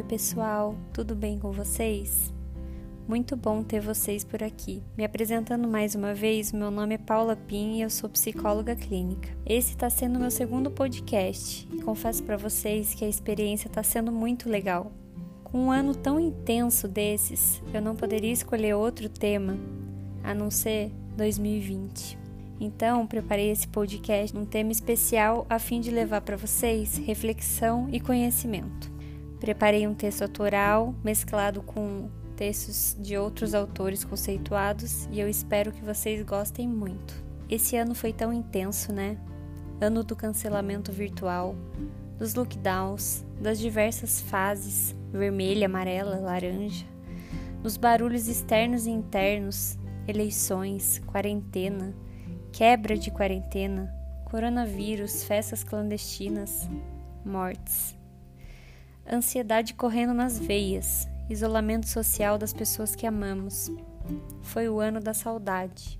Oi, pessoal, tudo bem com vocês? Muito bom ter vocês por aqui. Me apresentando mais uma vez, meu nome é Paula Pim e eu sou psicóloga clínica. Esse está sendo meu segundo podcast e confesso para vocês que a experiência está sendo muito legal. Com um ano tão intenso desses, eu não poderia escolher outro tema a não ser 2020. Então, preparei esse podcast num tema especial a fim de levar para vocês reflexão e conhecimento. Preparei um texto autoral mesclado com textos de outros autores conceituados e eu espero que vocês gostem muito. Esse ano foi tão intenso, né? Ano do cancelamento virtual, dos lockdowns, das diversas fases vermelha, amarela, laranja, dos barulhos externos e internos, eleições, quarentena, quebra de quarentena, coronavírus, festas clandestinas, mortes. Ansiedade correndo nas veias, isolamento social das pessoas que amamos. Foi o ano da saudade.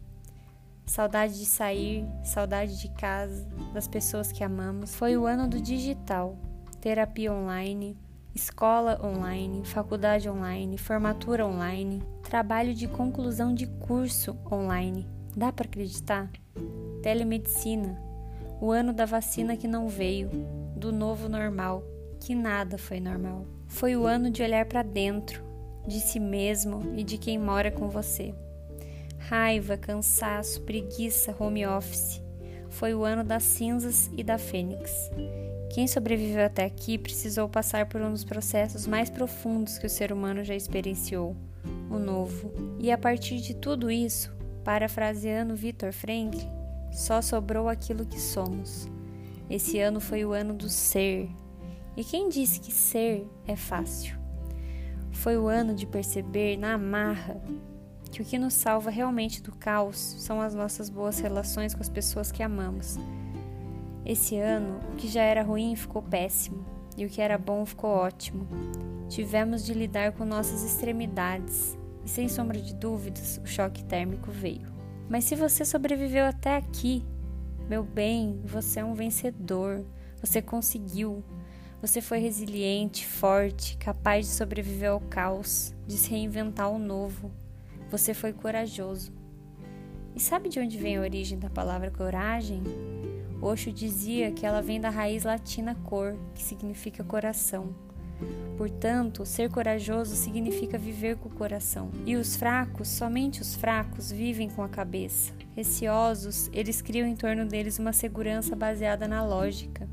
Saudade de sair, saudade de casa, das pessoas que amamos. Foi o ano do digital, terapia online, escola online, faculdade online, formatura online, trabalho de conclusão de curso online. Dá para acreditar? Telemedicina, o ano da vacina que não veio, do novo normal, que nada foi normal. Foi o ano de olhar para dentro, de si mesmo e de quem mora com você. Raiva, cansaço, preguiça, home office. Foi o ano das cinzas e da fênix. Quem sobreviveu até aqui precisou passar por um dos processos mais profundos que o ser humano já experienciou, o novo. E a partir de tudo isso, parafraseando Viktor Frankl, só sobrou aquilo que somos. Esse ano foi o ano do ser, e quem disse que ser é fácil? Foi o ano de perceber na amarra que o que nos salva realmente do caos são as nossas boas relações com as pessoas que amamos. Esse ano, o que já era ruim ficou péssimo e o que era bom ficou ótimo. Tivemos de lidar com nossas extremidades e, sem sombra de dúvidas, o choque térmico veio. Mas se você sobreviveu até aqui, meu bem, você é um vencedor. Você conseguiu. Você foi resiliente, forte, capaz de sobreviver ao caos, de se reinventar ao novo. Você foi corajoso. E sabe de onde vem a origem da palavra coragem? Osho dizia que ela vem da raiz latina cor, que significa coração. Portanto, ser corajoso significa viver com o coração. E os fracos, somente os fracos, vivem com a cabeça. Receosos, eles criam em torno deles uma segurança baseada na lógica.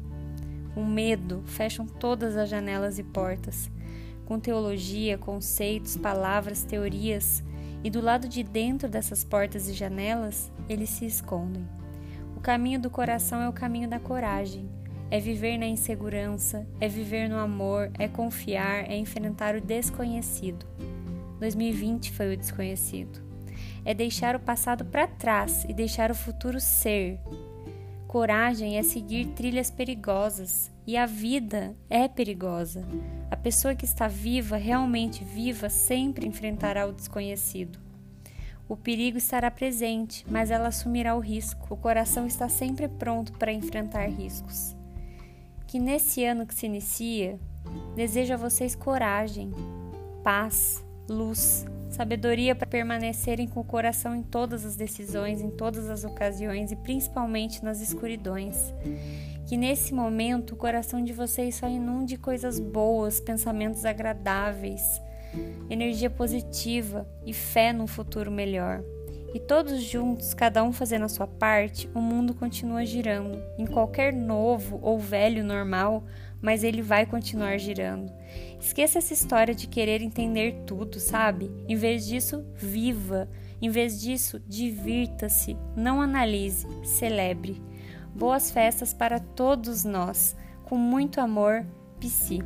Com medo, fecham todas as janelas e portas. Com teologia, conceitos, palavras, teorias, e do lado de dentro dessas portas e janelas, eles se escondem. O caminho do coração é o caminho da coragem. É viver na insegurança, é viver no amor, é confiar, é enfrentar o desconhecido. 2020 foi o desconhecido. É deixar o passado para trás e deixar o futuro ser, Coragem é seguir trilhas perigosas e a vida é perigosa. A pessoa que está viva, realmente viva, sempre enfrentará o desconhecido. O perigo estará presente, mas ela assumirá o risco. O coração está sempre pronto para enfrentar riscos. Que nesse ano que se inicia, desejo a vocês coragem, paz, luz, sabedoria para permanecerem com o coração em todas as decisões, em todas as ocasiões e principalmente nas escuridões. Que nesse momento o coração de vocês só inunde coisas boas, pensamentos agradáveis, energia positiva e fé num futuro melhor. E todos juntos, cada um fazendo a sua parte, o mundo continua girando. Em qualquer novo ou velho normal, mas ele vai continuar girando. Esqueça essa história de querer entender tudo, sabe? Em vez disso, viva. Em vez disso, divirta-se. Não analise, celebre. Boas festas para todos nós. Com muito amor, Psi.